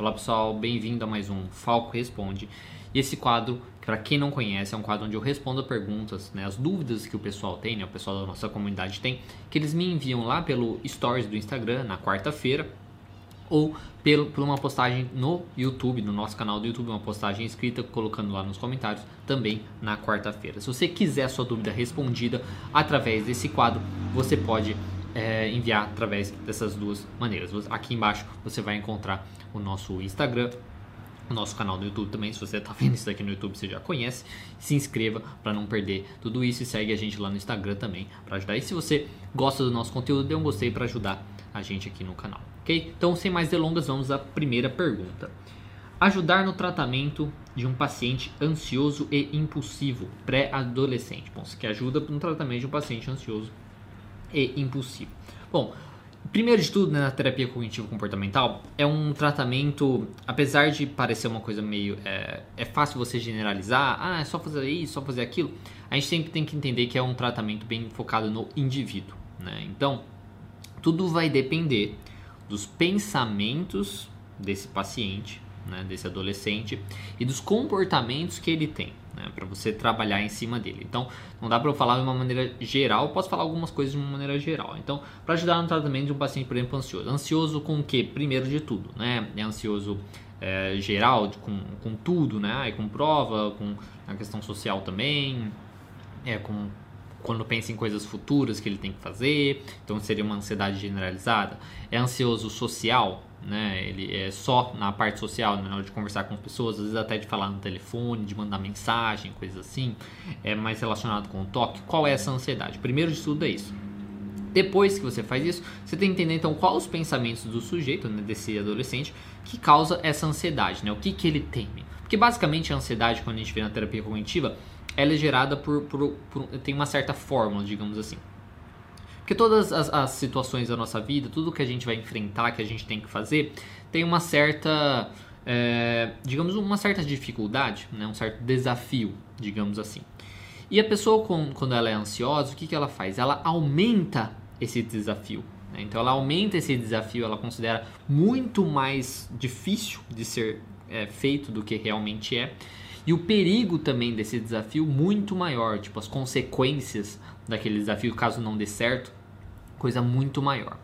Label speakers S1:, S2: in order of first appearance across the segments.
S1: Olá pessoal, bem-vindo a mais um Falco Responde. E esse quadro, para quem não conhece, é um quadro onde eu respondo perguntas, né, as dúvidas que o pessoal tem, né, o pessoal da nossa comunidade tem, que eles me enviam lá pelo Stories do Instagram na quarta-feira ou pelo, por uma postagem no YouTube, no nosso canal do YouTube, uma postagem escrita colocando lá nos comentários também na quarta-feira. Se você quiser sua dúvida respondida através desse quadro, você pode é, enviar através dessas duas maneiras. Aqui embaixo você vai encontrar o nosso Instagram, o nosso canal do YouTube também. Se você está vendo isso aqui no YouTube, você já conhece. Se inscreva para não perder tudo isso e segue a gente lá no Instagram também para ajudar. E se você gosta do nosso conteúdo, dê um gostei para ajudar a gente aqui no canal, ok? Então, sem mais delongas, vamos à primeira pergunta. Ajudar no tratamento de um paciente ansioso e impulsivo pré-adolescente. Bom, você quer ajuda no tratamento de um paciente ansioso e impulsivo. Bom, primeiro de tudo, né, na terapia cognitivo-comportamental, é um tratamento, apesar de parecer uma coisa meio. É, é, fácil você generalizar, ah, é só fazer isso, só fazer aquilo. A gente sempre tem que entender que é um tratamento bem focado no indivíduo. Né? Então, tudo vai depender dos pensamentos desse paciente, né, desse adolescente, e dos comportamentos que ele tem né, para você trabalhar em cima dele. Então, não dá para eu falar de uma maneira geral, posso falar algumas coisas de uma maneira geral. Então, para ajudar no tratamento de um paciente, por exemplo, ansioso. Ansioso com o que? Primeiro de tudo, né? É ansioso é, geral, com, com tudo, né? com prova, com a questão social também, é, com quando pensa em coisas futuras que ele tem que fazer, então seria uma ansiedade generalizada. É ansioso social, né? Ele é só na parte social, né? na hora de conversar com as pessoas, às vezes até de falar no telefone, de mandar mensagem, coisas assim, é mais relacionado com o toque. Qual é essa ansiedade? Primeiro de tudo é isso. Depois que você faz isso, você tem que entender então quais os pensamentos do sujeito, né, desse adolescente, que causa essa ansiedade, né? O que, que ele teme. Porque basicamente a ansiedade, quando a gente vê na terapia cognitiva, ela é gerada por, por, por tem uma certa fórmula, digamos assim. Porque todas as, as, situações da nossa vida, tudo que a gente vai enfrentar, que a gente tem que fazer, tem uma certa, é, digamos, uma certa dificuldade, né? um certo desafio, digamos assim. E a pessoa, com, quando ela é ansiosa, o que, que ela faz? Ela aumenta esse desafio. Né? Então, ela aumenta esse desafio, ela considera muito mais difícil de ser é, feito do que realmente é. E o perigo também desse desafio muito maior, tipo as consequências daquele desafio, caso não dê certo, coisa muito maior.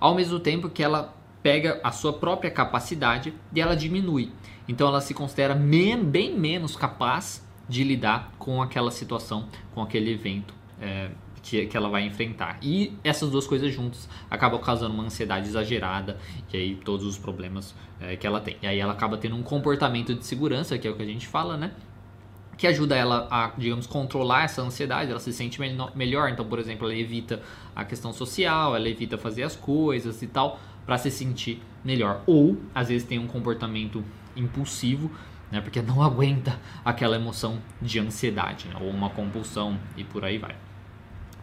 S1: Ao mesmo tempo que ela pega a sua própria capacidade e ela diminui. Então ela se considera bem menos capaz de lidar com aquela situação, com aquele evento é, que, que ela vai enfrentar. E essas duas coisas juntas acabam causando uma ansiedade exagerada e aí todos os problemas é, que ela tem. E aí ela acaba tendo um comportamento de segurança, que é o que a gente fala, né? Que ajuda ela a, digamos, controlar essa ansiedade, ela se sente melhor. Então, por exemplo, ela evita a questão social, ela evita fazer as coisas e tal, para se sentir melhor. Ou, às vezes, tem um comportamento impulsivo, né, porque não aguenta aquela emoção de ansiedade, né, ou uma compulsão e por aí vai.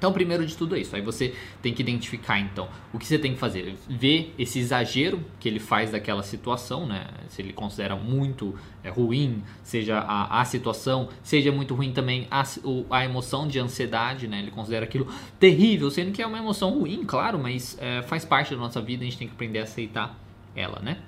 S1: Então, primeiro de tudo é isso. Aí você tem que identificar, então, o que você tem que fazer. Ver esse exagero que ele faz daquela situação, né? Se ele considera muito é, ruim, seja a, a situação, seja muito ruim também a, a emoção de ansiedade, né? Ele considera aquilo terrível, sendo que é uma emoção ruim, claro, mas é, faz parte da nossa vida, a gente tem que aprender a aceitar ela, né?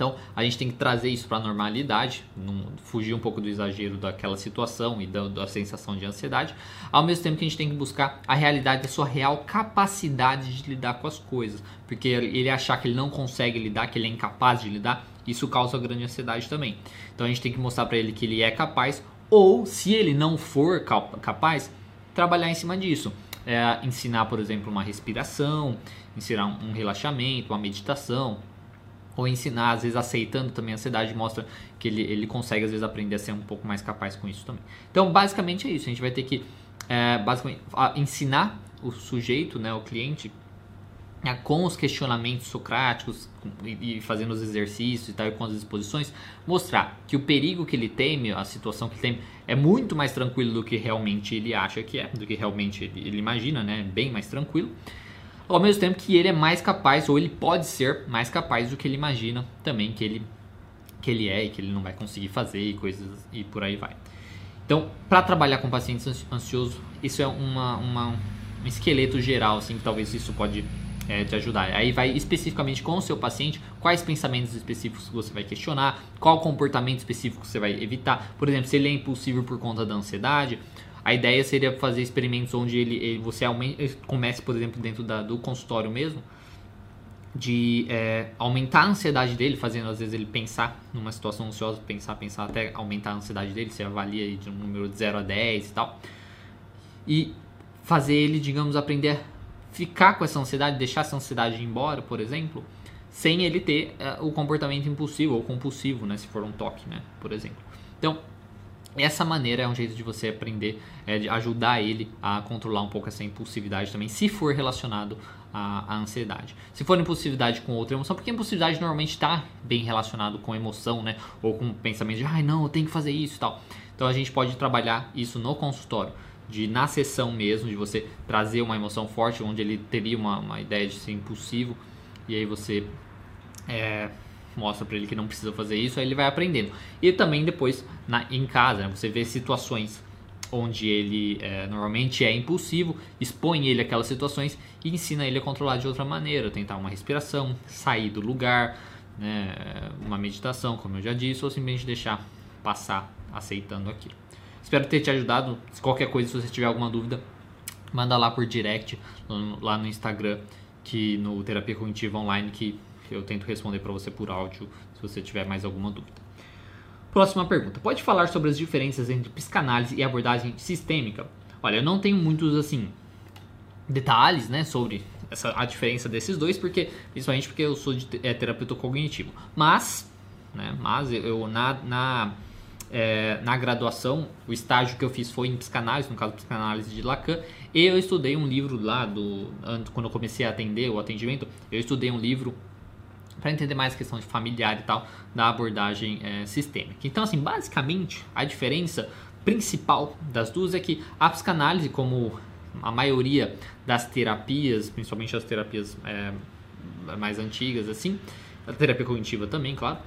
S1: Então a gente tem que trazer isso para a normalidade, não, fugir um pouco do exagero daquela situação e da, da, sensação de ansiedade, ao mesmo tempo que a gente tem que buscar a realidade da sua real capacidade de lidar com as coisas, porque ele achar que ele não consegue lidar, que ele é incapaz de lidar, isso causa grande ansiedade também. Então a gente tem que mostrar para ele que ele é capaz, ou se ele não for capaz, trabalhar em cima disso. É, ensinar, por exemplo, uma respiração, ensinar um relaxamento, uma meditação, ou ensinar, às vezes aceitando também a ansiedade, mostra que ele, ele consegue às vezes aprender a ser um pouco mais capaz com isso também. Então, basicamente é isso. A gente vai ter que é, basicamente ensinar o sujeito, né, o cliente, é, com os questionamentos socráticos e, e, fazendo os exercícios e tal, e com as exposições, mostrar que o perigo que ele teme, a situação que ele teme, é muito mais tranquilo do que realmente ele acha que é, do que realmente ele, ele imagina, né? Bem mais tranquilo ao mesmo tempo que ele é mais capaz, ou ele pode ser mais capaz do que ele imagina também que ele, que ele é e que ele não vai conseguir fazer e coisas e por aí vai. Então, para trabalhar com pacientes ansiosos, isso é uma, uma, um esqueleto geral, assim, que talvez isso pode é, te ajudar. Aí vai especificamente com o seu paciente, quais pensamentos específicos você vai questionar, qual comportamento específico você vai evitar. Por exemplo, se ele é impulsivo por conta da ansiedade, a ideia seria fazer experimentos onde ele, ele você aumente, comece, por exemplo, dentro da, do consultório mesmo, de é, aumentar a ansiedade dele, fazendo às vezes ele pensar numa situação ansiosa, pensar, pensar, até aumentar a ansiedade dele, você avalia de um número de 0 a 10 e tal. E fazer ele, digamos, aprender a ficar com essa ansiedade, deixar essa ansiedade ir embora, por exemplo, sem ele ter uh, o comportamento impulsivo ou compulsivo, né, se for um toque, né, por exemplo. Então, essa maneira é um jeito de você aprender, é, de ajudar ele a controlar um pouco essa impulsividade também, se for relacionado à, à ansiedade. Se for impulsividade com outra emoção, porque impulsividade normalmente está bem relacionado com emoção, né? Ou com pensamento de, ai não, eu tenho que fazer isso e tal. Então a gente pode trabalhar isso no consultório de na sessão mesmo, de você trazer uma emoção forte, onde ele teria uma, uma ideia de ser impulsivo, e aí você é, mostra para ele que não precisa fazer isso, aí ele vai aprendendo. E também depois na, em casa, né, você vê situações onde ele é, normalmente é impulsivo, expõe ele aquelas situações e ensina ele a controlar de outra maneira, tentar uma respiração, sair do lugar, né, uma meditação, como eu já disse, ou simplesmente deixar passar aceitando aquilo. Espero ter te ajudado. Se qualquer coisa, se você tiver alguma dúvida, manda lá por direct lá no Instagram, que no Terapia Cognitiva Online, que eu tento responder para você por áudio, se você tiver mais alguma dúvida. Próxima pergunta. Pode falar sobre as diferenças entre psicanálise e abordagem sistêmica? Olha, eu não tenho muitos assim detalhes, né, sobre essa, a diferença desses dois, porque principalmente porque eu sou de, é, terapeuta cognitivo. Mas, né, mas eu na, na é, na graduação, o estágio que eu fiz foi em psicanálise, no caso psicanálise de Lacan, e eu estudei um livro lá do quando eu comecei a atender o atendimento, eu estudei um livro para entender mais a questão de familiar e tal da abordagem é, sistêmica. Então, assim, basicamente a diferença principal das duas é que a psicanálise, como a maioria das terapias, principalmente as terapias é, mais antigas, assim, a terapia cognitiva também, claro,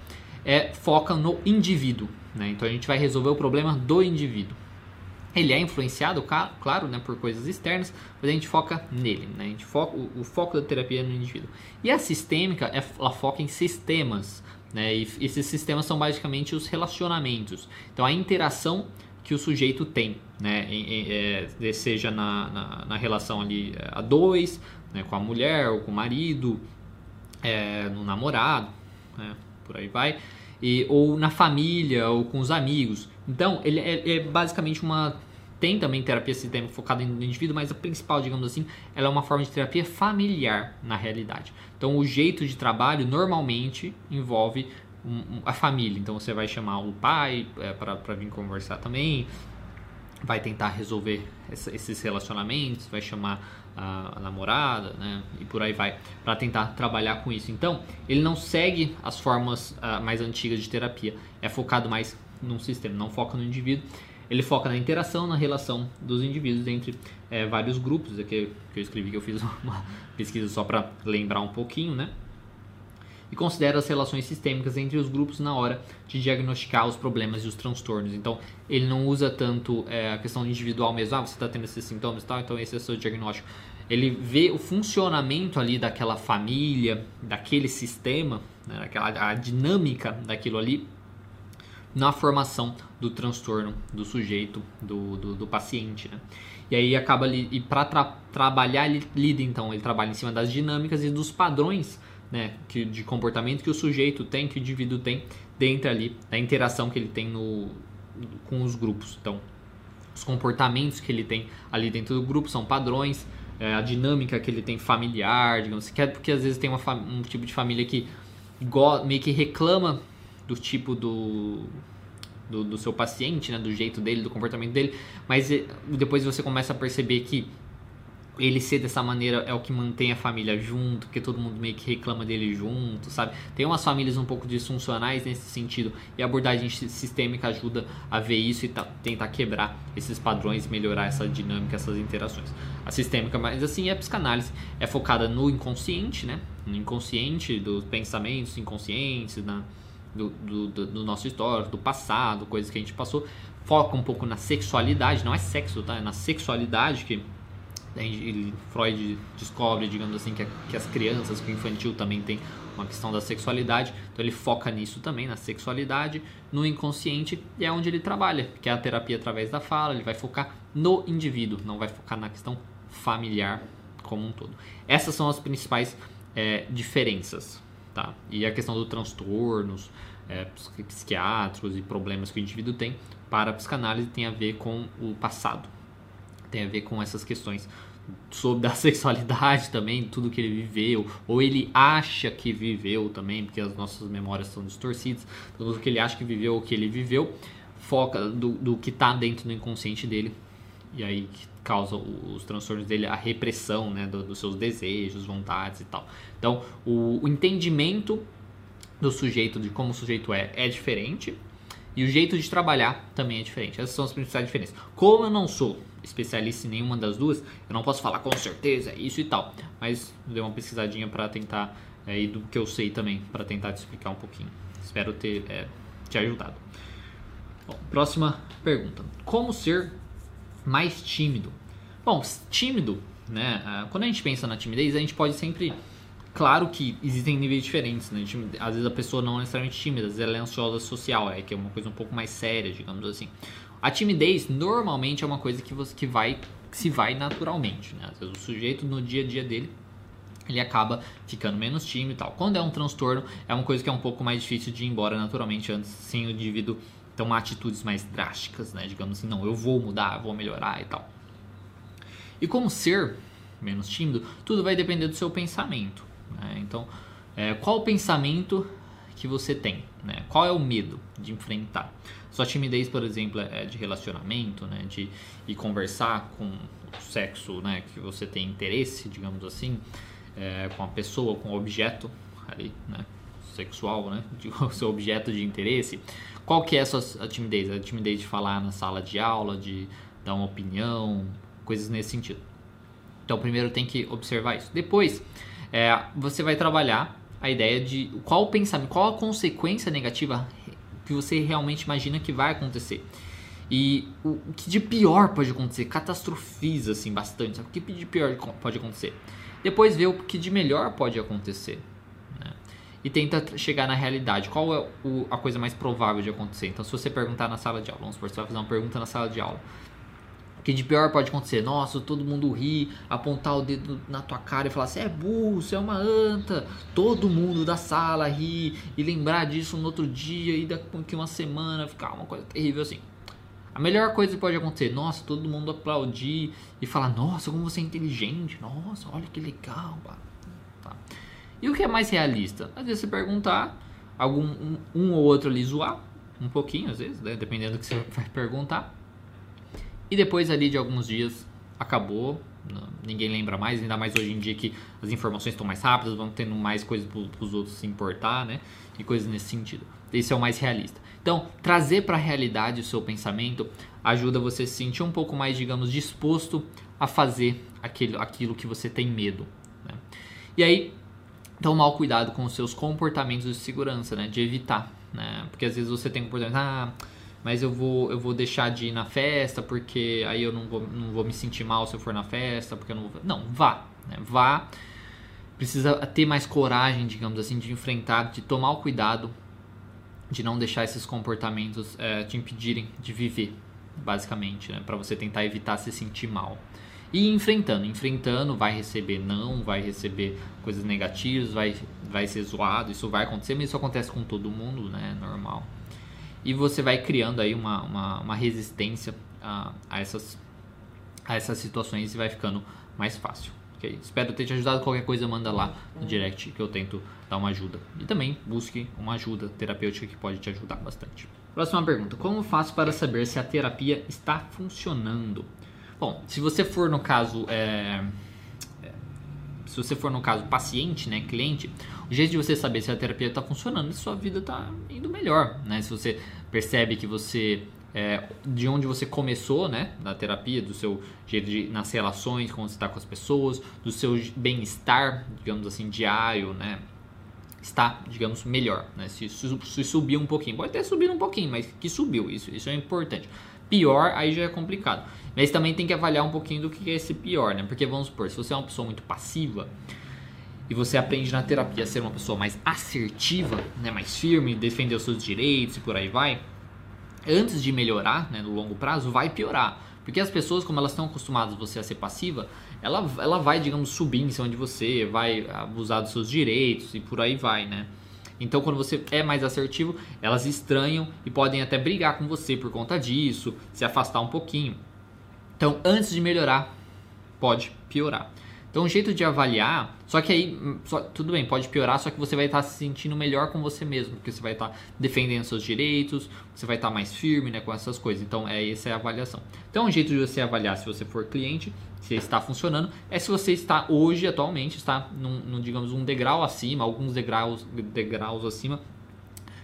S1: é, foca no indivíduo. Né? Então a gente vai resolver o problema do indivíduo. Ele é influenciado, claro, né, por coisas externas, mas a gente foca nele. Né? A gente foca, o, o foco da terapia é no indivíduo. E a sistêmica, é, ela foca em sistemas. Né? E esses sistemas são basicamente os relacionamentos. Então a interação que o sujeito tem, né? é, seja na, na, na, relação ali é, a dois, né? com a mulher ou com o marido, é, no namorado, né? por aí vai, e, ou na família, ou com os amigos. Então, ele é, é basicamente uma. Tem também terapia sistêmica focada no indivíduo, mas a principal, digamos assim, ela é uma forma de terapia familiar na realidade. Então, o jeito de trabalho normalmente envolve a família. Então, você vai chamar o pai é, para vir conversar também, vai tentar resolver esses relacionamentos, vai chamar a, a, namorada, né? E por aí vai, para tentar trabalhar com isso. Então, ele não segue as formas uh, mais antigas de terapia, é focado mais num sistema, não foca no indivíduo. Ele foca na interação, na relação dos indivíduos entre é, vários grupos. Aqui que eu escrevi que eu fiz uma pesquisa só para lembrar um pouquinho, né? e considera as relações sistêmicas entre os grupos na hora de diagnosticar os problemas e os transtornos. Então, ele não usa tanto é, a questão individual mesmo, ah, você está tendo esses sintomas e tal, então esse é o seu diagnóstico. Ele vê o funcionamento ali daquela família, daquele sistema, né, a dinâmica daquilo ali na formação do transtorno do sujeito, do, do, do paciente. Né? E aí acaba ali, e para tra trabalhar, ele lida então, ele trabalha em cima das dinâmicas e dos padrões né, que, de comportamento que o sujeito tem, que o indivíduo tem dentro ali da interação que ele tem no, com os grupos. Então, os comportamentos que ele tem ali dentro do grupo são padrões, é, a dinâmica que ele tem familiar, digamos assim, é porque às vezes tem uma, um tipo de família que meio que reclama do tipo do, do, do, seu paciente, né, do jeito dele, do comportamento dele, mas eh, depois você começa a perceber que ele ser dessa maneira é o que mantém a família junto, porque todo mundo meio que reclama dele junto, sabe? Tem umas famílias um pouco disfuncionais nesse sentido e a abordagem sistêmica ajuda a ver isso e tentar quebrar esses padrões, melhorar essa dinâmica, essas interações. A sistêmica, mas assim, a psicanálise é focada no inconsciente, né? No inconsciente dos pensamentos inconscientes, na, do, do, do nosso histórico, do passado, coisas que a gente passou. Foca um pouco na sexualidade, não é sexo, tá? É na sexualidade que Freud descobre, digamos assim, que, que as crianças, que o infantil também tem uma questão da sexualidade, então ele foca nisso também, na sexualidade, no inconsciente, e é onde ele trabalha, que é a terapia através da fala, ele vai focar no indivíduo, não vai focar na questão familiar como um todo. Essas são as principais é, diferenças, tá? E a questão dos transtornos é, psiquiátricos e problemas que o indivíduo tem para a psicanálise tem a ver com o passado, tem a ver com essas questões sobre a sexualidade também, tudo que ele viveu, ou ele acha que viveu também, porque as nossas memórias são distorcidas, tudo que ele acha que viveu, o que ele viveu, foca do, do que está dentro do inconsciente dele, e aí causa os transtornos dele, a repressão né, do, dos seus desejos, vontades e tal. Então, o, o entendimento do sujeito, de como o sujeito é, é diferente, e o jeito de trabalhar também é diferente. Essas são as principais diferenças. Como eu não sou especialista em nenhuma das duas, eu não posso falar com certeza isso e tal. Mas dei uma pesquisadinha para tentar, é, e do que eu sei também, para tentar te explicar um pouquinho. Espero ter é, te ajudado. Bom, próxima pergunta. Como ser mais tímido? Bom, tímido, né? Ah, quando a gente pensa na timidez, a gente pode sempre Claro que existem níveis diferentes, né? Às vezes a pessoa não é necessariamente tímida, às vezes ela é ansiosa social, é que é uma coisa um pouco mais séria, digamos assim. A timidez normalmente é uma coisa que você que vai que se vai naturalmente, né? Às vezes o sujeito no dia a dia dele ele acaba ficando menos tímido e tal. Quando é um transtorno, é uma coisa que é um pouco mais difícil de ir embora naturalmente antes, sem o indivíduo tomar atitudes mais drásticas, né? Digamos assim, não, eu vou mudar, vou melhorar e tal. E como ser menos tímido, tudo vai depender do seu pensamento. Né? Então, é, qual o pensamento que você tem? Né? Qual é o medo de enfrentar? Sua timidez, por exemplo, é de relacionamento, né? de ir conversar com o sexo né? que você tem interesse, digamos assim, é, com a pessoa, com o objeto ali, né? Sexual, né? De, o seu objeto de interesse. Qual que é a sua timidez? A timidez de falar na sala de aula, de dar uma opinião, coisas nesse sentido. Então, primeiro tem que observar isso. Depois, é, você vai trabalhar a ideia de qual o pensamento, qual a consequência negativa que você realmente imagina que vai acontecer. E o, que de pior pode acontecer, catastrofiza assim bastante. Sabe? O que de pior pode acontecer? Depois vê o que de melhor pode acontecer. E tenta chegar na realidade. Qual é o, a coisa mais provável de acontecer? Então, se você perguntar na sala de aula, vamos supor, você vai fazer uma pergunta na sala de aula que de pior pode acontecer? Nossa, todo mundo ri, apontar o dedo na tua cara e falar: você é burro, você é uma anta. Todo mundo da sala ri e lembrar disso no outro dia e daqui uma semana ficar uma coisa terrível assim. A melhor coisa que pode acontecer, nossa, todo mundo aplaudir e falar: nossa, como você é inteligente, nossa, olha que legal. Tá. E o que é mais realista? Às vezes você perguntar, algum um, um ou outro ali zoar, um pouquinho às vezes, né? dependendo do que você vai perguntar e depois ali de alguns dias acabou, ninguém lembra mais, ainda mais hoje em dia que as informações estão mais rápidas, vão tendo mais coisas para os outros se importar, né? E coisas nesse sentido. Esse é o mais realista. Então, trazer para a realidade o seu pensamento ajuda você a se sentir um pouco mais, digamos, disposto a fazer aquilo, aquilo que você tem medo. Né? E aí, tomar cuidado com os seus comportamentos de segurança, né? De evitar, né? Porque às vezes você tem comportamento, ah, mas eu vou, eu vou deixar de ir na festa porque aí eu não vou, não vou me sentir mal se eu for na festa, porque eu não vou... Não, vá, né? vá. Precisa ter mais coragem, digamos assim, de enfrentar, de tomar o cuidado de não deixar esses comportamentos é, te impedirem de viver, basicamente, né? para você tentar evitar se sentir mal. E enfrentando, enfrentando, vai receber não, vai receber coisas negativas, vai, vai ser zoado, isso vai acontecer, mas isso acontece com todo mundo, né? Normal e você vai criando aí uma, uma, uma resistência a, a, essas, a essas situações e vai ficando mais fácil. Okay? Espero ter te ajudado. Qualquer coisa, manda lá no direct que eu tento dar uma ajuda. E também busque uma ajuda terapêutica que pode te ajudar bastante. Próxima pergunta: Como faço para saber se a terapia está funcionando? Bom, se você for no caso. É, se você for no caso paciente, né, cliente, o jeito de você saber se a terapia está funcionando e sua vida está indo melhor, né? Se você percebe que você é, de onde você começou, né, na terapia, do seu jeito de nas relações, como você está com as pessoas, do seu bem-estar, digamos assim, diário, né, está, digamos, melhor, né? Se, se, subiu um pouquinho, pode até subir um pouquinho, mas que subiu, isso, isso é importante. pior, aí já é complicado. Mas também tem que avaliar um pouquinho do que é esse pior, né? Porque vamos supor, se você é uma pessoa muito passiva e você aprende na terapia a ser uma pessoa mais assertiva, né, mais firme, defender os seus direitos e por aí vai, antes de melhorar, né, no longo prazo, vai piorar. Porque as pessoas, como elas estão acostumadas você a ser passiva, ela, ela vai, digamos, subir em cima de você, vai abusar dos seus direitos e por aí vai, né? Então, quando você é mais assertivo, elas estranham e podem até brigar com você por conta disso, se afastar um pouquinho. Então, antes de melhorar, pode piorar. Então, um jeito de avaliar, só que aí, hum, só, tudo bem, pode piorar, só que você vai estar se sentindo melhor com você mesmo, porque você vai estar defendendo seus direitos, você vai estar mais firme né, com essas coisas. Então, é, essa é a avaliação. Então, um jeito de você avaliar se você for cliente, se está funcionando, é se você está hoje, atualmente, está num, num digamos, um degrau acima, alguns degraus, degraus acima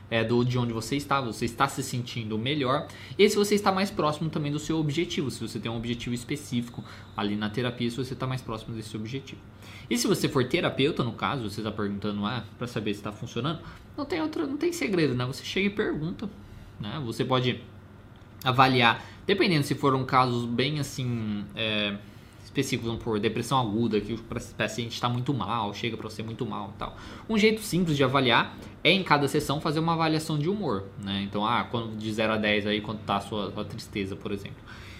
S1: é, do, de onde você está, você está se sentindo melhor e se você está mais próximo também do seu objetivo, se você tem um objetivo específico ali na terapia, se você está mais próximo desse objetivo. E se você for terapeuta, no caso, você está perguntando ah, para saber se está funcionando, não tem outra, não tem segredo, né? Você chega e pergunta, né? Você pode avaliar, dependendo se foram casos bem assim. É, específicos, por depressão aguda, que o paciente está muito mal, chega para você muito mal e tal. Um jeito simples de avaliar é em cada sessão fazer uma avaliação de humor, né? Então, ah, quando de 0 a 10 aí, quanto tá a sua, sua tristeza, por exemplo.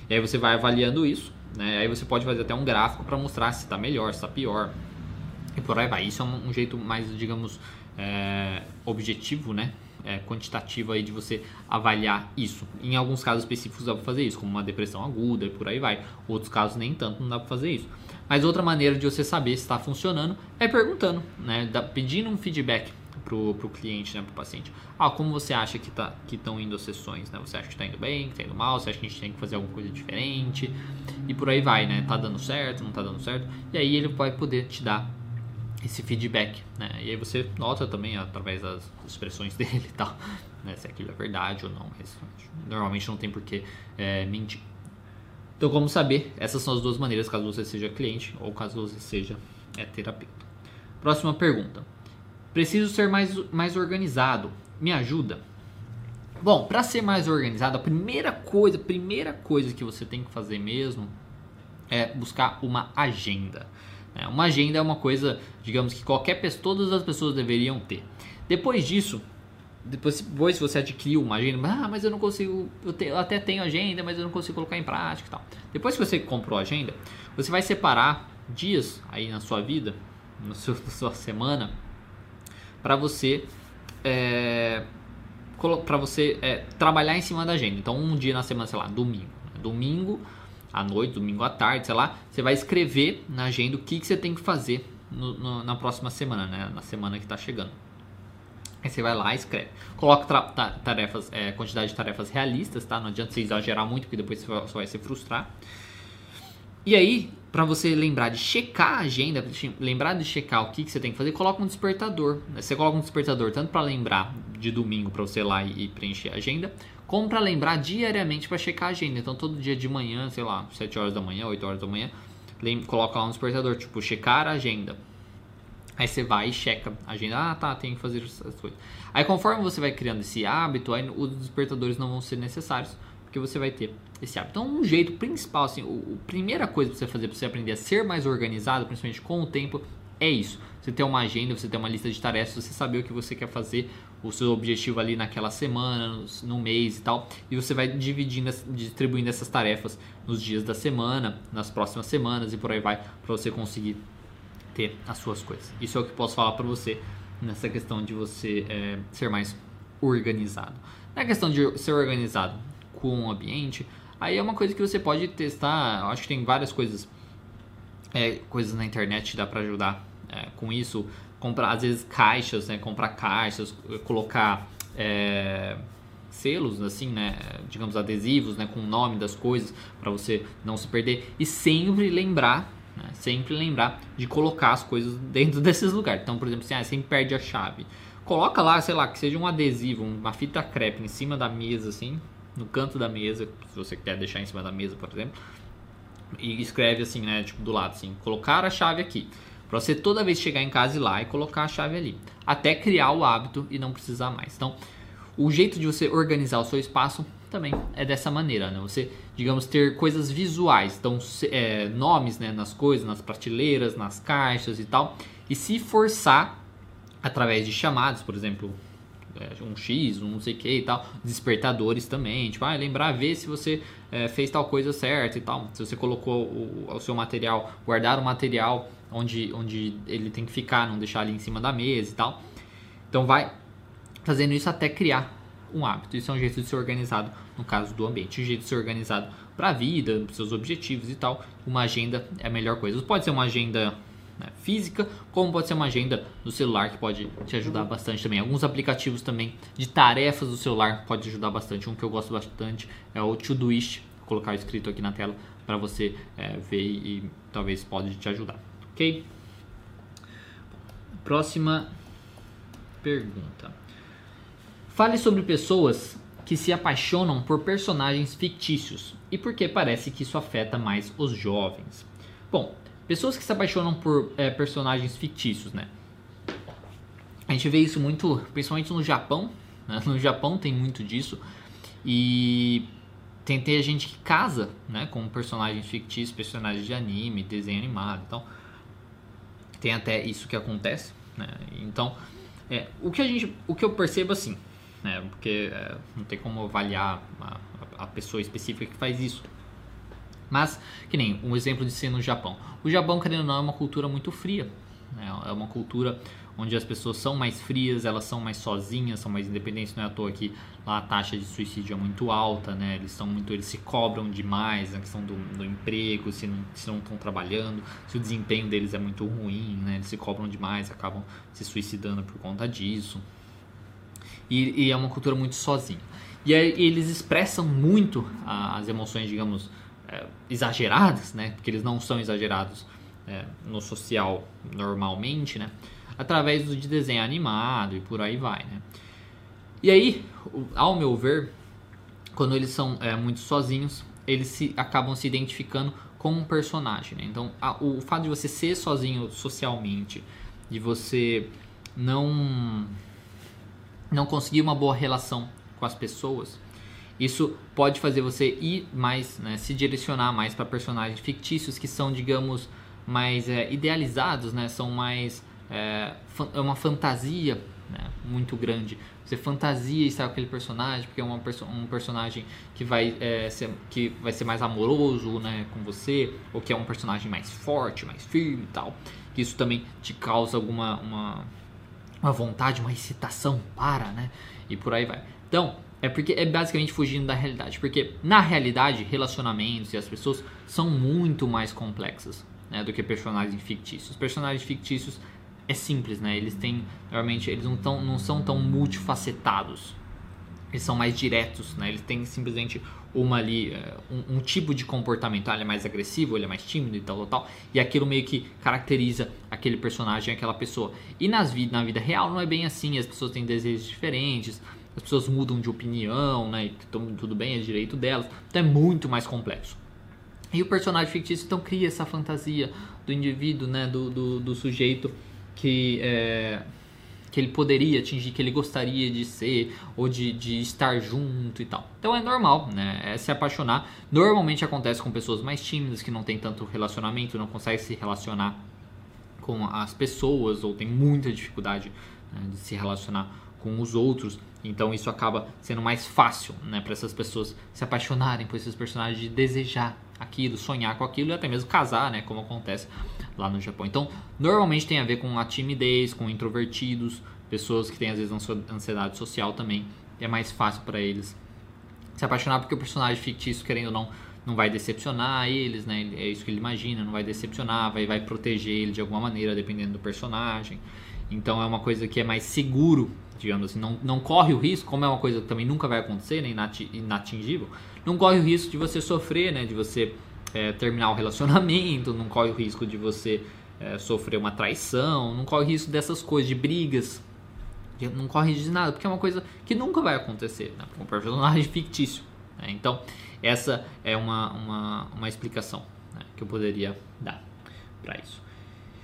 S1: E aí você vai avaliando isso, né? Aí você pode fazer até um gráfico para mostrar se está melhor, se está pior. E por aí vai. Isso é um, um jeito mais, digamos, é, objetivo, né? é, quantitativa aí de você avaliar isso. Em alguns casos específicos dá para fazer isso, como uma depressão aguda e por aí vai. Outros casos nem tanto não dá para fazer isso. Mas outra maneira de você saber se está funcionando é perguntando, né? Pedindo um feedback pro, cliente, né, pro paciente. Ah, como você acha que tá que estão indo as sessões, né? Você acha que está indo bem, que está indo mal? Você acha que a gente tem que fazer alguma coisa diferente? E por aí vai, né? Tá dando certo, não tá dando certo? E aí ele vai poder te dar esse feedback, né? E aí você nota também através das expressões dele e tal, né? Se aquilo é verdade ou não, mas normalmente não tem por que é, mentir. Então, como saber? Essas são as duas maneiras, caso você seja cliente ou caso você seja é, terapeuta. Próxima pergunta. Preciso ser mais, mais organizado. Me ajuda? Bom, para ser mais organizado, a primeira coisa, primeira coisa que você tem que fazer mesmo é buscar uma agenda. É, uma agenda é uma coisa, digamos que qualquer pessoa, todas as pessoas deveriam ter. Depois disso, depois, depois você adquiriu uma agenda, ah, mas eu não consigo, eu, te, eu, até tenho agenda, mas eu não consigo colocar em prática e tal. Depois que você comprou a agenda, você vai separar dias aí na sua vida, no seu, na sua semana, para você é, para você é, trabalhar em cima da agenda. Então, um dia na semana, sei lá, domingo. Domingo à noite, domingo à tarde, sei lá, você vai escrever na agenda o que, que você tem que fazer no, no, na próxima semana, né? Na semana que está chegando. Aí você vai lá e escreve. Coloca tarefas, é, quantidade de tarefas realistas, tá? Não adianta você exagerar muito, porque depois você vai se frustrar. E aí, para você lembrar de checar a agenda, lembrar de checar o que, que você tem que fazer, coloca um despertador. Você coloca um despertador tanto para lembrar de domingo para você ir lá e preencher a agenda, como para lembrar diariamente para checar a agenda. Então todo dia de manhã, sei lá, 7 horas da manhã, 8 horas da manhã, coloca lá um despertador, tipo, checar a agenda. Aí você vai e checa a agenda. Ah, tá, tem que fazer essas coisas. Aí conforme você vai criando esse hábito, aí os despertadores não vão ser necessários, porque você vai ter esse hábito. Então, um jeito principal, assim, a primeira coisa para você fazer para você aprender a ser mais organizado, principalmente com o tempo, é isso. Você ter uma agenda, você ter uma lista de tarefas, você saber o que você quer fazer, o seu objetivo ali naquela semana, no mês e tal, e você vai dividindo, distribuindo essas tarefas nos dias da semana, nas próximas semanas e por aí vai, para você conseguir ter as suas coisas. Isso é o que posso falar para você nessa questão de você é, ser mais organizado. Na questão de ser organizado com o ambiente, aí é uma coisa que você pode testar. Eu acho que tem várias coisas, é, coisas na internet que dá para ajudar é, com isso comprar às vezes caixas, né? Comprar caixas, colocar é, selos, assim, né? Digamos adesivos, né? Com o nome das coisas para você não se perder e sempre lembrar, né? sempre lembrar de colocar as coisas dentro desses lugares. Então, por exemplo, assim, ah, sempre perde a chave, coloca lá, sei lá, que seja um adesivo, uma fita crepe em cima da mesa, assim, no canto da mesa, se você quer deixar em cima da mesa, por exemplo, e escreve assim, né? Tipo do lado, assim, colocar a chave aqui. Para você toda vez chegar em casa e lá e colocar a chave ali. Até criar o hábito e não precisar mais. Então, o jeito de você organizar o seu espaço também é dessa maneira, né? Você, digamos, ter coisas visuais, então é, nomes né, nas coisas, nas prateleiras, nas caixas e tal, e se forçar através de chamados, por exemplo, um X, um não sei o que e tal, despertadores também, tipo, ah, lembrar, ver se você é, fez tal coisa certa e tal, se você colocou o, o seu material, guardar o material onde, onde ele tem que ficar, não deixar ali em cima da mesa e tal. Então vai fazendo isso até criar um hábito. Isso é um jeito de ser organizado no caso do ambiente. Um jeito de ser organizado para a vida, para seus objetivos e tal. Uma agenda é a melhor coisa. Pode ser uma agenda né, física, como pode ser uma agenda do celular que pode te ajudar bastante também. Alguns aplicativos também de tarefas do celular pode ajudar bastante. Um que eu gosto bastante é o Todoist. Vou colocar escrito aqui na tela para você é, ver e talvez pode te ajudar. Ok? Próxima pergunta. Fale sobre pessoas que se apaixonam por personagens fictícios e por que parece que isso afeta mais os jovens. Bom, pessoas que se apaixonam por é, personagens fictícios, né? A gente vê isso muito, principalmente no Japão. Né? No Japão tem muito disso e tem, tem a gente que casa, né, com personagens fictícios, personagens de anime, desenho animado, então tem até isso que acontece, né? Então, é, o que a gente, o que eu percebo assim, né? Porque é, não tem como avaliar a, a, pessoa específica que faz isso. Mas, que nem um exemplo de ser no Japão. O Japão, querendo ou não, é uma cultura muito fria. Né? É uma cultura onde as pessoas são mais frias, elas são mais sozinhas, são mais independentes. Não é à toa que lá a taxa de suicídio é muito alta, né? Eles são muito, eles se cobram demais na questão do, do emprego, se não, se estão trabalhando, se o desempenho deles é muito ruim, né? Eles se cobram demais, acabam se suicidando por conta disso. E, e é uma cultura muito sozinha. E aí, eles expressam muito as emoções, digamos, é, exageradas, né? Porque eles não são exagerados é, no social normalmente, né? Através de desenho animado e por aí vai, né? E aí, ao meu ver, quando eles são é, muito sozinhos, eles se, acabam se identificando com um personagem, né? Então, a, o fato de você ser sozinho socialmente, de você não não conseguir uma boa relação com as pessoas, isso pode fazer você ir mais, né, se direcionar mais para personagens fictícios que são, digamos, mais é, idealizados, né, são mais é, é uma fantasia né, muito grande. Você fantasia estar com aquele personagem porque é uma perso um personagem que vai, é, ser, que vai ser mais amoroso né, com você, ou que é um personagem mais forte, mais firme e tal. Que isso também te causa alguma uma, uma vontade, uma excitação para, né? E por aí vai. Então, é porque é basicamente fugindo da realidade. Porque na realidade, relacionamentos e as pessoas são muito mais complexas né, do que personagens fictícios. Personagens fictícios é simples, né? Eles têm, normalmente, eles não, tão, não são tão multifacetados. Eles são mais diretos, né? Eles têm simplesmente uma ali, eh, um, um, tipo de comportamento. Ah, ele é mais agressivo, ele é mais tímido e tal, tal. E aquilo meio que caracteriza aquele personagem, aquela pessoa. E nas, na vida real não é bem assim. As pessoas têm desejos diferentes, as pessoas mudam de opinião, né? Então, tudo bem, é direito delas. Então é muito mais complexo. E o personagem fictício então cria essa fantasia do indivíduo, né? Do, do, do sujeito que é, que ele poderia atingir, que ele gostaria de ser ou de, de estar junto e tal. Então é normal, né? É se apaixonar. Normalmente acontece com pessoas mais tímidas que não tem tanto relacionamento, não conseguem se relacionar com as pessoas ou tem muita dificuldade né, de se relacionar com os outros. Então isso acaba sendo mais fácil, né, para essas pessoas se apaixonarem por esses personagens, de desejar aquilo, sonhar com aquilo e até mesmo casar, né, como acontece lá no Japão. Então, normalmente tem a ver com a timidez, com introvertidos, pessoas que têm às vezes ansiedade social também. É mais fácil para eles se apaixonar porque o personagem fictício, querendo ou não, não vai decepcionar eles, né? É isso que ele imagina, não vai decepcionar, vai, vai proteger ele de alguma maneira, dependendo do personagem. Então é uma coisa que é mais seguro, digamos assim, não, não corre o risco, como é uma coisa que também nunca vai acontecer, né? inatingível, não corre o risco de você sofrer, né? De você é, terminar o relacionamento, não corre o risco de você é, sofrer uma traição, não corre o risco dessas coisas, de brigas, não corre de nada, porque é uma coisa que nunca vai acontecer, né? um personagem fictício. Né? Então, essa é uma, uma, uma explicação né? que eu poderia dar para isso.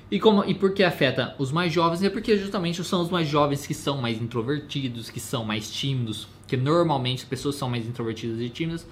S1: E, como, e por que afeta os mais jovens? É porque justamente são os mais jovens que são mais introvertidos, que são mais tímidos, que normalmente as pessoas são mais introvertidas e tímidas.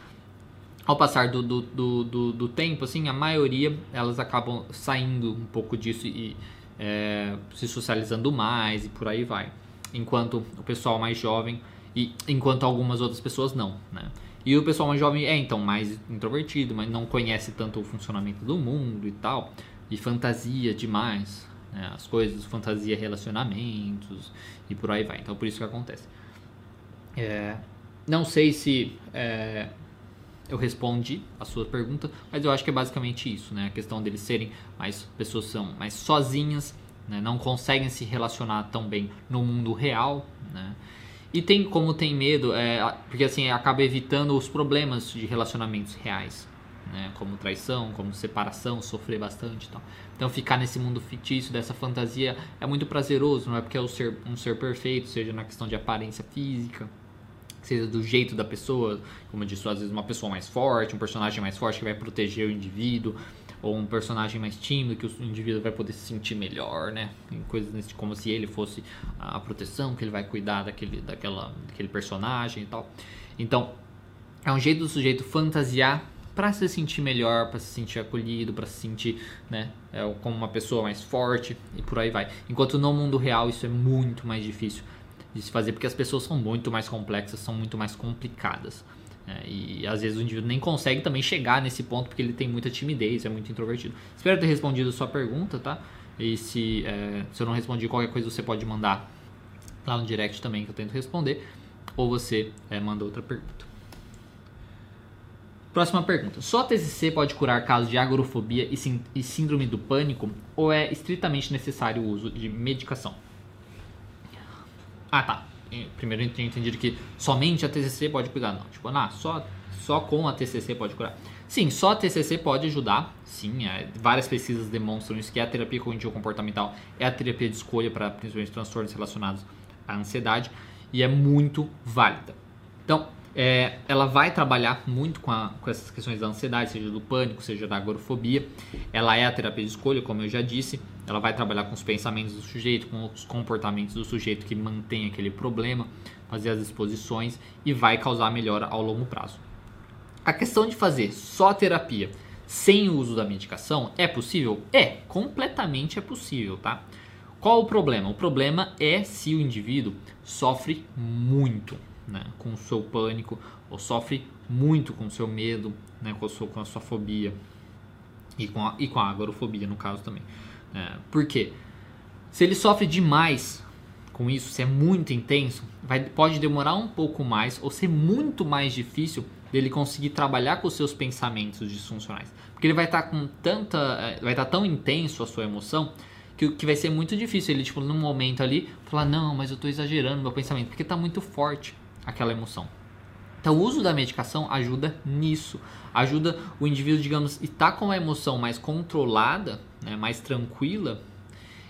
S1: Ao passar do, do, do, do, do tempo, assim, a maioria elas acabam saindo um pouco disso e é, se socializando mais e por aí vai. Enquanto o pessoal mais jovem e enquanto algumas outras pessoas não, né? E o pessoal mais jovem é então mais introvertido, mas não conhece tanto o funcionamento do mundo e tal, e fantasia demais, né? as coisas, fantasia relacionamentos e por aí vai. Então por isso que acontece. É, não sei se é, eu respondi a sua pergunta, mas eu acho que é basicamente isso, né? A questão deles serem mais pessoas são mais sozinhas, né? não conseguem se relacionar tão bem no mundo real, né? E tem como tem medo, é, porque assim acaba evitando os problemas de relacionamentos reais, né? Como traição, como separação, sofrer bastante. Então ficar nesse mundo fictício dessa fantasia é muito prazeroso, não é porque é um ser, um ser perfeito, seja na questão de aparência física, seja do jeito da pessoa, como eu disse, às vezes uma pessoa mais forte, um personagem mais forte que vai proteger o indivíduo, ou um personagem mais tímido que o indivíduo vai poder se sentir melhor, né? Coisas nesse, como se ele fosse a proteção, que ele vai cuidar daquele, daquela, daquele personagem e tal. Então, é um jeito do sujeito fantasiar para se sentir melhor, para se sentir acolhido, para se sentir, né, é, como uma pessoa mais forte e por aí vai. Enquanto no mundo real isso é muito mais difícil de se fazer porque as pessoas são muito mais complexas, são muito mais complicadas. É, e às vezes o indivíduo nem consegue também chegar nesse ponto porque ele tem muita timidez, é muito introvertido. Espero ter respondido a sua pergunta, tá? E se, é, se eu não respondi qualquer coisa, você pode mandar lá no direct também que eu tento responder. Ou você é, manda outra pergunta. Próxima pergunta. Só a TCC pode curar casos de agorafobia e síndrome do pânico ou é estritamente necessário o uso de medicação? Ah, tá. Primeiro eu tinha entendido que somente a TCC pode cuidar. Não, tipo, ah, só, só com a TCC pode curar. Sim, só a TCC pode ajudar. Sim, é, várias pesquisas demonstram isso, que a terapia cognitivo-comportamental é a terapia de escolha para principalmente transtornos relacionados à ansiedade e é muito válida. Então, é, ela vai trabalhar muito com, a, com, essas questões da ansiedade, seja do pânico, seja da agorafobia. Ela é a terapia de escolha, como eu já disse. Ela vai trabalhar com os pensamentos do sujeito, com os comportamentos do sujeito que mantém aquele problema, fazer as exposições e vai causar melhora ao longo prazo. A questão de fazer só terapia sem o uso da medicação é possível? É, completamente é possível, tá? Qual o problema? O problema é se o indivíduo sofre muito né, com o seu pânico, ou sofre muito com o seu medo, né, com, a sua, com a sua fobia e com a, e com a no caso também. É, por quê? Se ele sofre demais com isso, se é muito intenso, vai, pode demorar um pouco mais ou ser muito mais difícil dele conseguir trabalhar com os seus pensamentos disfuncionais. Porque ele vai estar tá com tanta. É, vai estar tá tão intenso a sua emoção que, que vai ser muito difícil ele, tipo, num momento ali, falar, não, mas eu estou exagerando meu pensamento, porque está muito forte aquela emoção. Então, o uso da medicação ajuda nisso. Ajuda o indivíduo, digamos, estar com a emoção mais controlada, né, mais tranquila,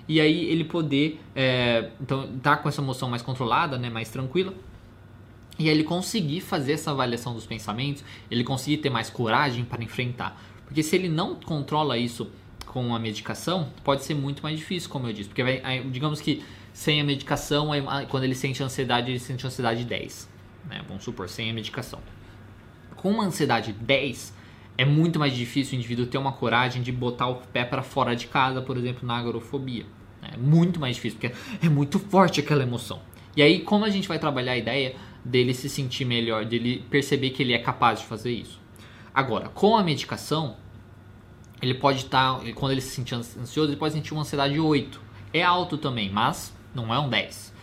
S1: e aí ele poder, é, então, estar com essa emoção mais controlada, né, mais tranquila, e aí ele conseguir fazer essa avaliação dos pensamentos, ele conseguir ter mais coragem para enfrentar. Porque se ele não controla isso com a medicação, pode ser muito mais difícil, como eu disse. Porque, vai, digamos que sem a medicação, quando ele sente ansiedade, ele sente ansiedade 10. Né? Vamos supor, sem a medicação. Com uma ansiedade 10, é muito mais difícil o indivíduo ter uma coragem de botar o pé para fora de casa, por exemplo, na agorofobia. É muito mais difícil, porque é muito forte aquela emoção. E aí, como a gente vai trabalhar a ideia dele se sentir melhor, dele perceber que ele é capaz de fazer isso? Agora, com a medicação, ele pode estar, tá, quando ele se sentir ansioso, ele pode sentir uma ansiedade 8. É alto também, mas não é um 10.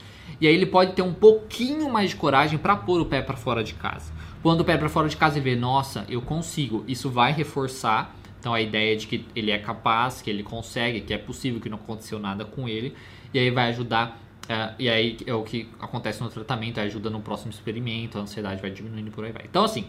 S1: E aí ele pode ter um pouquinho mais de coragem para pôr o pé para fora de casa. Quando o pé para fora de casa e ver, nossa, eu consigo, isso vai reforçar então a ideia de que ele é capaz, que ele consegue, que é possível, que não aconteceu nada com ele, e aí vai ajudar. Uh, e aí é o que acontece no tratamento, ajuda no próximo experimento, a ansiedade vai diminuindo por aí vai. Então, assim,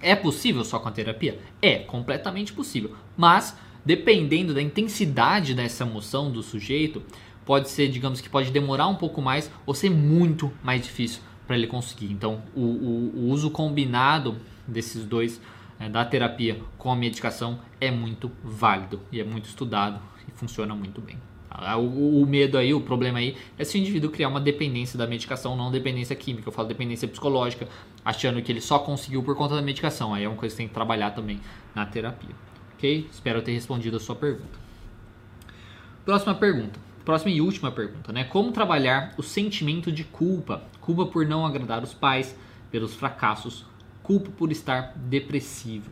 S1: é possível só com a terapia? É, completamente possível. Mas, dependendo da intensidade dessa emoção do sujeito, pode ser, digamos que pode demorar um pouco mais ou ser muito mais difícil para ele conseguir. Então, o, o, o, uso combinado desses dois, é, da terapia com a medicação, é muito válido e é muito estudado e funciona muito bem. Tá? O, o, medo aí, o problema aí, é se o indivíduo criar uma dependência da medicação, não dependência química. Eu falo dependência psicológica, achando que ele só conseguiu por conta da medicação. Aí é uma coisa que tem que trabalhar também na terapia. Ok? Espero ter respondido a sua pergunta. Próxima pergunta. Próxima e última pergunta, né? Como trabalhar o sentimento de culpa? Culpa por não agradar os pais, pelos fracassos, culpa por estar depressivo.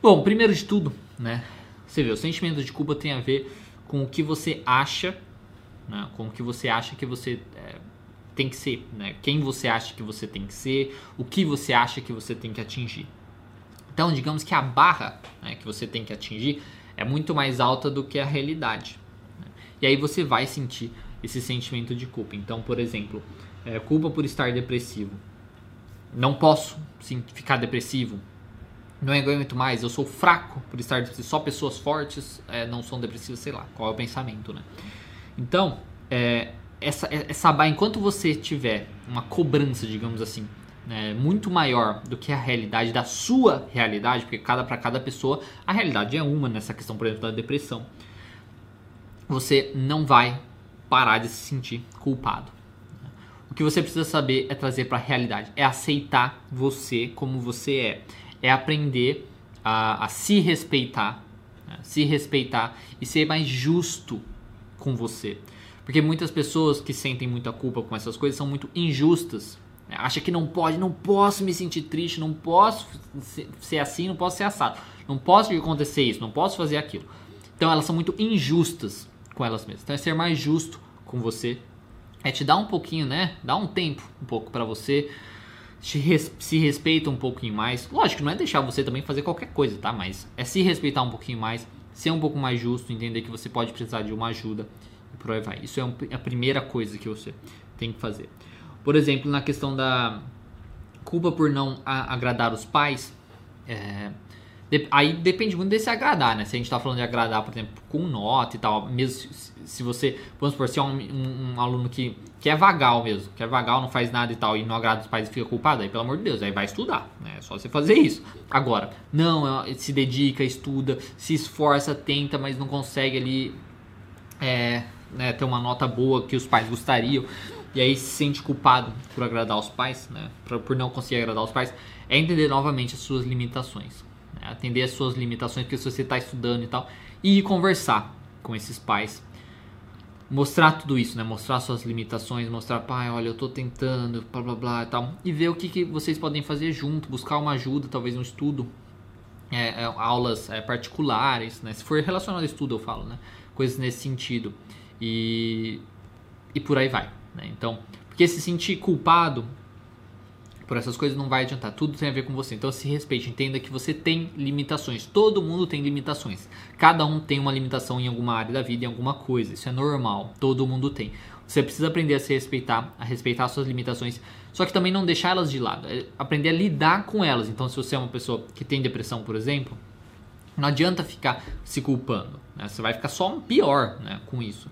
S1: Bom, primeiro de tudo, né? Você vê, o sentimento de culpa tem a ver com o que você acha, né? com o que você acha que você é, tem que ser, né? quem você acha que você tem que ser, o que você acha que você tem que atingir. Então, digamos que a barra né, que você tem que atingir é muito mais alta do que a realidade. E aí você vai sentir esse sentimento de culpa. Então, por exemplo, é, culpa por estar depressivo. Não posso sim, ficar depressivo, não aguento mais, eu sou fraco por estar depressivo. Só pessoas fortes é, não são depressivas, sei lá, qual é o pensamento, né? Então, é, essa, essa enquanto você tiver uma cobrança, digamos assim, né, muito maior do que a realidade da sua realidade, porque cada para cada pessoa a realidade é uma nessa questão, por exemplo, da depressão. Você não vai parar de se sentir culpado. O que você precisa saber é trazer para a realidade, é aceitar você como você é é aprender a, a se respeitar, né? se respeitar e ser mais justo com você. Porque muitas pessoas que sentem muita culpa com essas coisas são muito injustas. Né? Acha que não pode, não posso me sentir triste, não posso ser assim, não posso ser assado, não posso acontecer isso, não posso fazer aquilo. Então elas são muito injustas com elas mesmas. Então é ser mais justo com você, é te dar um pouquinho, né? Dar um tempo um pouco para você se respeita um pouquinho mais. Lógico, não é deixar você também fazer qualquer coisa, tá? Mas é se respeitar um pouquinho mais, ser um pouco mais justo, entender que você pode precisar de uma ajuda e por aí vai. Isso é a primeira coisa que você tem que fazer. Por exemplo, na questão da culpa por não agradar os pais, é, Aí depende muito desse agradar, né? Se a gente está falando de agradar, por exemplo, com nota e tal, mesmo se você, vamos supor, se é um, um, um, aluno que, que é vagal mesmo, que é vagal, não faz nada e tal, e não agrada os pais e fica culpado, aí pelo amor de Deus, aí vai estudar, né? É só você fazer isso. Agora, não, se dedica, estuda, se esforça, tenta, mas não consegue ali é, né, ter uma nota boa que os pais gostariam, e aí se sente culpado por agradar os pais, né? Por não conseguir agradar os pais, é entender novamente as suas limitações atender as suas limitações, porque se você está estudando e tal, e conversar com esses pais. Mostrar tudo isso, né? Mostrar suas limitações, mostrar, pai, olha, eu estou tentando, blá blá blá e tal. E ver o que, que vocês podem fazer junto, buscar uma ajuda, talvez um estudo, é, é, aulas é, particulares, né? Se for relacionado ao estudo, eu falo, né? Coisas nesse sentido. E, e por aí vai, né? Então, porque se sentir culpado por essas coisas não vai adiantar. Tudo tem a ver com você. Então se respeite, entenda que você tem limitações. Todo mundo tem limitações. Cada um tem uma limitação em alguma área da vida, em alguma coisa. Isso é normal. Todo mundo tem. Você precisa aprender a se respeitar, a respeitar suas limitações, só que também não deixar elas de lado. É aprender a lidar com elas. Então, se você é uma pessoa que tem depressão, por exemplo, não adianta ficar se culpando. Né? Você vai ficar só pior né, com isso.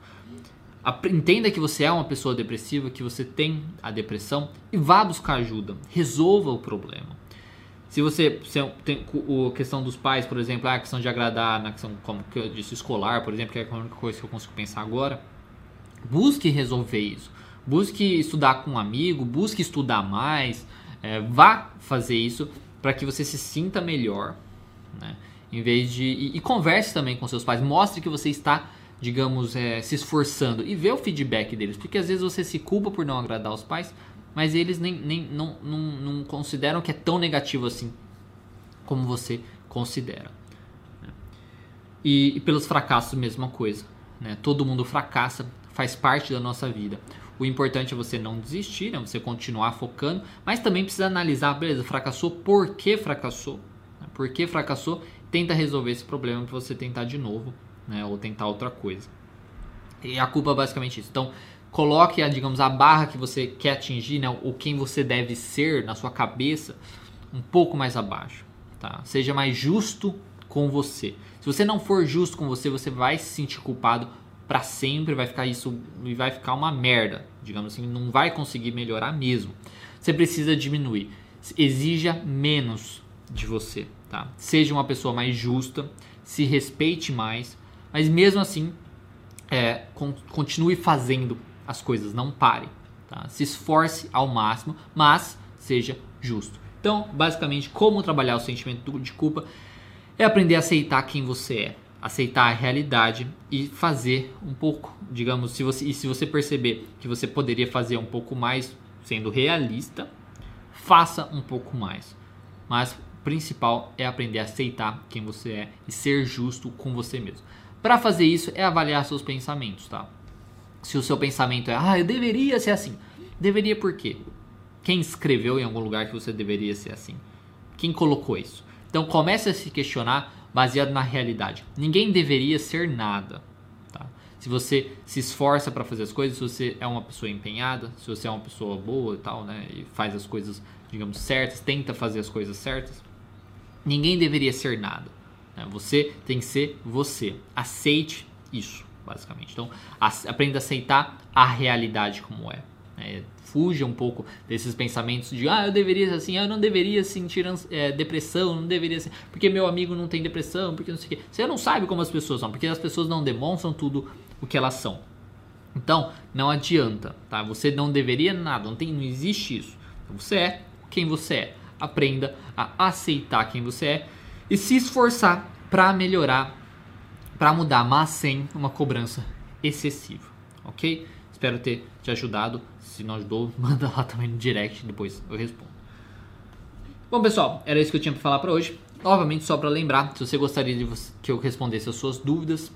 S1: Entenda que você é uma pessoa depressiva, que você tem a depressão e vá buscar ajuda. Resolva o problema. Se você se tem a questão dos pais, por exemplo, a questão de agradar, na questão como que eu disse, escolar, por exemplo, que é a única coisa que eu consigo pensar agora, busque resolver isso. Busque estudar com um amigo, busque estudar mais, é, vá fazer isso para que você se sinta melhor, né? Em vez de e, e converse também com seus pais, mostre que você está digamos, é, se esforçando e ver o feedback deles, porque às vezes você se culpa por não agradar os pais, mas eles nem, nem não, não, não consideram que é tão negativo assim como você considera. Né? E, e, pelos fracassos, mesma coisa. Né? Todo mundo fracassa, faz parte da nossa vida. O importante é você não desistir, né? você continuar focando, mas também precisa analisar, beleza, fracassou, por que fracassou? Por que fracassou? Tenta resolver esse problema para você tentar de novo né? Ou tentar outra coisa. E a culpa é basicamente isso. Então, coloque, a, digamos, a barra que você quer atingir, né? Ou quem você deve ser na sua cabeça, um pouco mais abaixo, tá? Seja mais justo com você. Se você não for justo com você, você vai se sentir culpado para sempre, vai ficar isso e vai ficar uma merda, digamos assim, não vai conseguir melhorar mesmo. Você precisa diminuir. Exija menos de você, tá? Seja uma pessoa mais justa, se respeite mais, Mas mesmo assim, é, continue fazendo as coisas, não pare. Tá? Se esforce ao máximo, mas seja justo. Então, basicamente, como trabalhar o sentimento de culpa é aprender a aceitar quem você é, aceitar a realidade e fazer um pouco, digamos, se você, e se você perceber que você poderia fazer um pouco mais sendo realista, faça um pouco mais. Mas o principal é aprender a aceitar quem você é e ser justo com você mesmo. Para fazer isso é avaliar seus pensamentos, tá? Se o seu pensamento é, ah, eu deveria ser assim. Deveria por quê? Quem escreveu em algum lugar que você deveria ser assim? Quem colocou isso? Então comece a se questionar baseado na realidade. Ninguém deveria ser nada. Tá? Se você se esforça para fazer as coisas, se você é uma pessoa empenhada, se você é uma pessoa boa e tal, né, e faz as coisas, digamos, certas, tenta fazer as coisas certas, ninguém deveria ser nada. Né? Você tem que ser você. Aceite isso, basicamente. Então, aprenda a aceitar a realidade como é. É, fuja um pouco desses pensamentos de ah, eu deveria ser assim, eu não deveria sentir é, depressão, não deveria ser, porque meu amigo não tem depressão, porque não sei o que. Você não sabe como as pessoas são, porque as pessoas não demonstram tudo o que elas são. Então, não adianta, tá? Você não deveria nada, não tem, não existe isso. Você é quem você é. Aprenda a aceitar quem você é e se esforçar para melhorar, para mudar, mas sem uma cobrança excessiva, ok? Espero ter te ajudado. Se não ajudou, manda lá também no direct, depois eu respondo. Bom, pessoal, era isso que eu tinha para falar para hoje. Novamente, só para lembrar, se você gostaria de que eu respondesse as suas dúvidas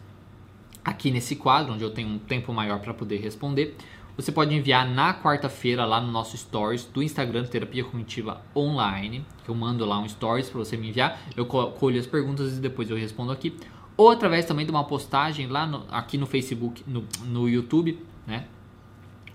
S1: aqui nesse quadro, onde eu tenho um tempo maior para poder responder, você pode enviar na quarta-feira lá no nosso stories do Instagram Terapia Cognitiva Online, que eu mando lá um stories para você me enviar, eu colho as perguntas e depois eu respondo aqui, ou através também de uma postagem lá no, aqui no Facebook, no, no YouTube, né?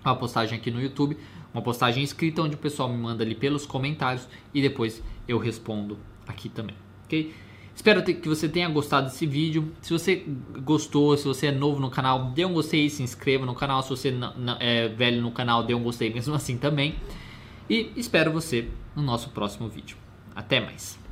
S1: uma postagem aqui no YouTube, uma postagem escrita onde o pessoal me manda ali pelos comentários e depois eu respondo aqui também, ok? Espero que você tenha gostado desse vídeo. Se você gostou, se você é novo no canal, dê um gostei, se inscreva no canal. Se você é velho no canal, dê um gostei mesmo assim também. E espero você no nosso próximo vídeo. Até mais!